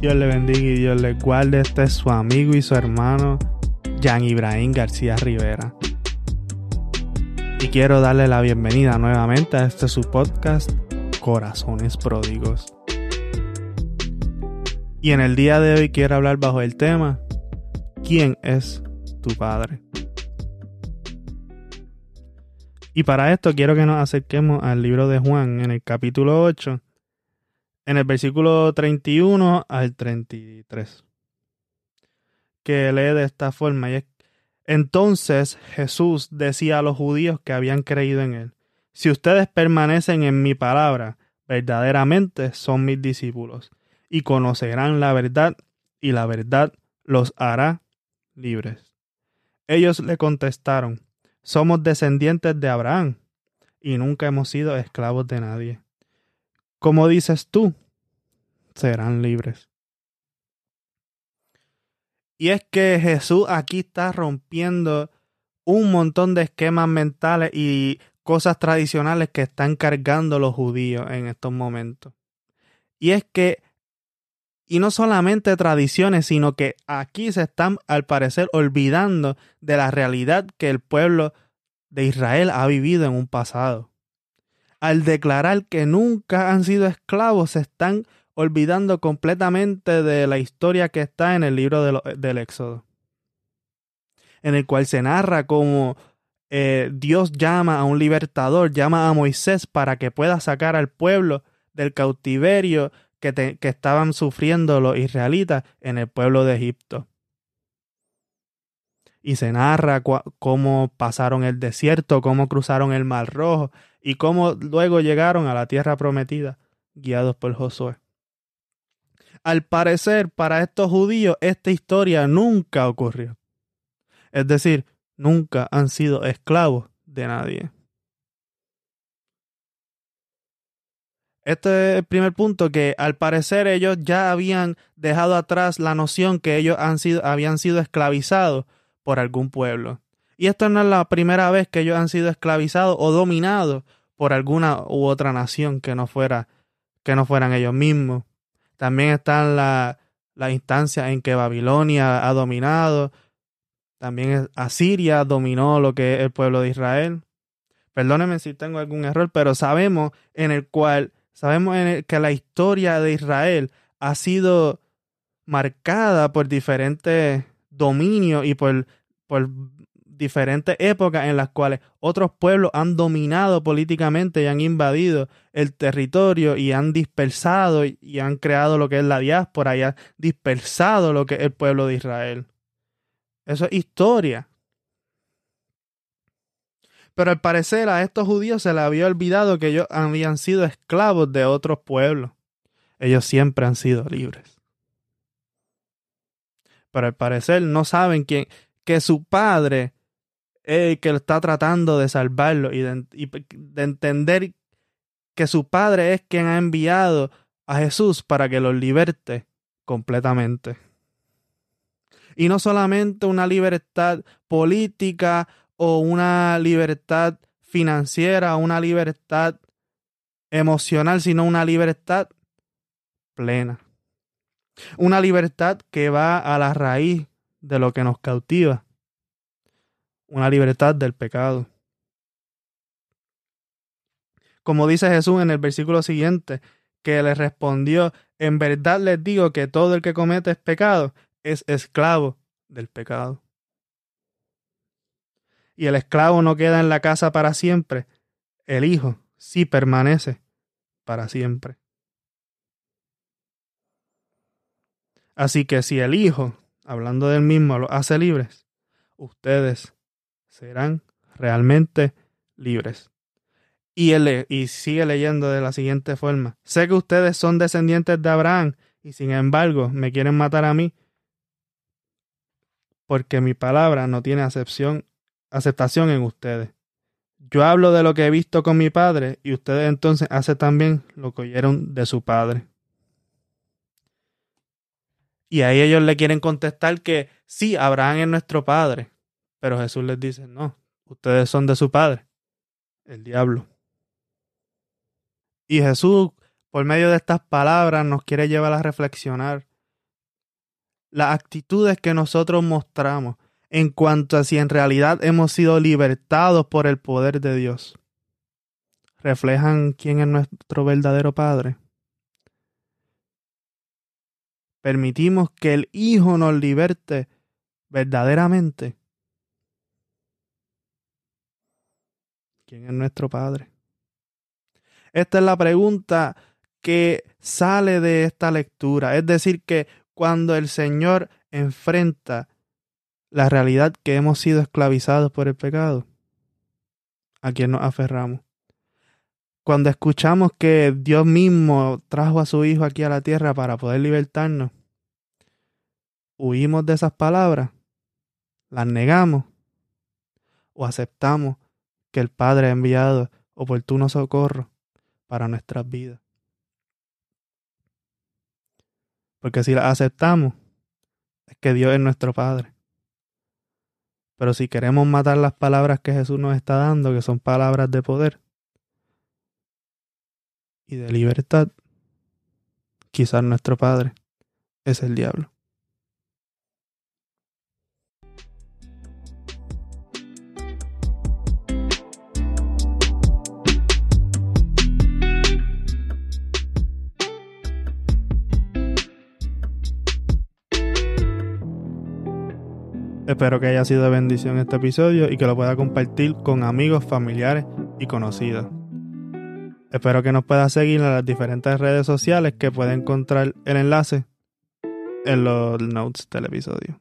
Dios le bendiga y Dios le guarde. Este es su amigo y su hermano, Jan Ibrahim García Rivera. Y quiero darle la bienvenida nuevamente a este su podcast, Corazones Pródigos. Y en el día de hoy quiero hablar bajo el tema, ¿quién es tu padre? Y para esto quiero que nos acerquemos al libro de Juan en el capítulo 8 en el versículo 31 al 33, que lee de esta forma, y es, entonces Jesús decía a los judíos que habían creído en él, si ustedes permanecen en mi palabra, verdaderamente son mis discípulos, y conocerán la verdad, y la verdad los hará libres. Ellos le contestaron, somos descendientes de Abraham, y nunca hemos sido esclavos de nadie. Como dices tú, serán libres. Y es que Jesús aquí está rompiendo un montón de esquemas mentales y cosas tradicionales que están cargando los judíos en estos momentos. Y es que, y no solamente tradiciones, sino que aquí se están al parecer olvidando de la realidad que el pueblo de Israel ha vivido en un pasado al declarar que nunca han sido esclavos, se están olvidando completamente de la historia que está en el libro del Éxodo, en el cual se narra cómo eh, Dios llama a un libertador, llama a Moisés para que pueda sacar al pueblo del cautiverio que, que estaban sufriendo los israelitas en el pueblo de Egipto. Y se narra cómo pasaron el desierto, cómo cruzaron el Mar Rojo y cómo luego llegaron a la tierra prometida, guiados por Josué. Al parecer, para estos judíos, esta historia nunca ocurrió. Es decir, nunca han sido esclavos de nadie. Este es el primer punto, que al parecer ellos ya habían dejado atrás la noción que ellos han sido, habían sido esclavizados por algún pueblo. Y esto no es la primera vez que ellos han sido esclavizados o dominados por alguna u otra nación que no fuera que no fueran ellos mismos. También están las la instancias en que Babilonia ha dominado. También Asiria dominó lo que es el pueblo de Israel. Perdónenme si tengo algún error, pero sabemos en el cual, sabemos en el que la historia de Israel ha sido marcada por diferentes dominio y por, por diferentes épocas en las cuales otros pueblos han dominado políticamente y han invadido el territorio y han dispersado y han creado lo que es la diáspora y han dispersado lo que es el pueblo de Israel. Eso es historia. Pero al parecer a estos judíos se les había olvidado que ellos habían sido esclavos de otros pueblos. Ellos siempre han sido libres pero al parecer no saben que, que su padre el que está tratando de salvarlo y de, de entender que su padre es quien ha enviado a Jesús para que los liberte completamente. Y no solamente una libertad política o una libertad financiera, una libertad emocional, sino una libertad plena. Una libertad que va a la raíz de lo que nos cautiva. Una libertad del pecado. Como dice Jesús en el versículo siguiente, que le respondió, en verdad les digo que todo el que comete pecado es esclavo del pecado. Y el esclavo no queda en la casa para siempre, el hijo sí permanece para siempre. Así que si el Hijo, hablando del mismo, los hace libres, ustedes serán realmente libres. Y, él, y sigue leyendo de la siguiente forma. Sé que ustedes son descendientes de Abraham y sin embargo me quieren matar a mí porque mi palabra no tiene acepción, aceptación en ustedes. Yo hablo de lo que he visto con mi padre y ustedes entonces hacen también lo que oyeron de su padre. Y ahí ellos le quieren contestar que sí, Abraham es nuestro padre. Pero Jesús les dice, no, ustedes son de su padre, el diablo. Y Jesús, por medio de estas palabras, nos quiere llevar a reflexionar las actitudes que nosotros mostramos en cuanto a si en realidad hemos sido libertados por el poder de Dios, reflejan quién es nuestro verdadero Padre. Permitimos que el Hijo nos liberte verdaderamente. ¿Quién es nuestro Padre? Esta es la pregunta que sale de esta lectura. Es decir, que cuando el Señor enfrenta la realidad que hemos sido esclavizados por el pecado, ¿a quién nos aferramos? Cuando escuchamos que Dios mismo trajo a su Hijo aquí a la tierra para poder libertarnos, huimos de esas palabras, las negamos o aceptamos que el Padre ha enviado oportuno socorro para nuestras vidas. Porque si las aceptamos, es que Dios es nuestro Padre. Pero si queremos matar las palabras que Jesús nos está dando, que son palabras de poder y de libertad, quizás nuestro Padre es el diablo. Espero que haya sido de bendición este episodio y que lo pueda compartir con amigos, familiares y conocidos. Espero que nos pueda seguir en las diferentes redes sociales que puede encontrar el enlace en los notes del episodio.